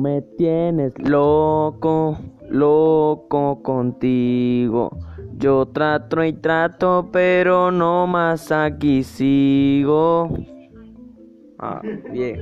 me tienes loco, loco contigo. Yo trato y trato, pero no más aquí sigo. Ah, bien.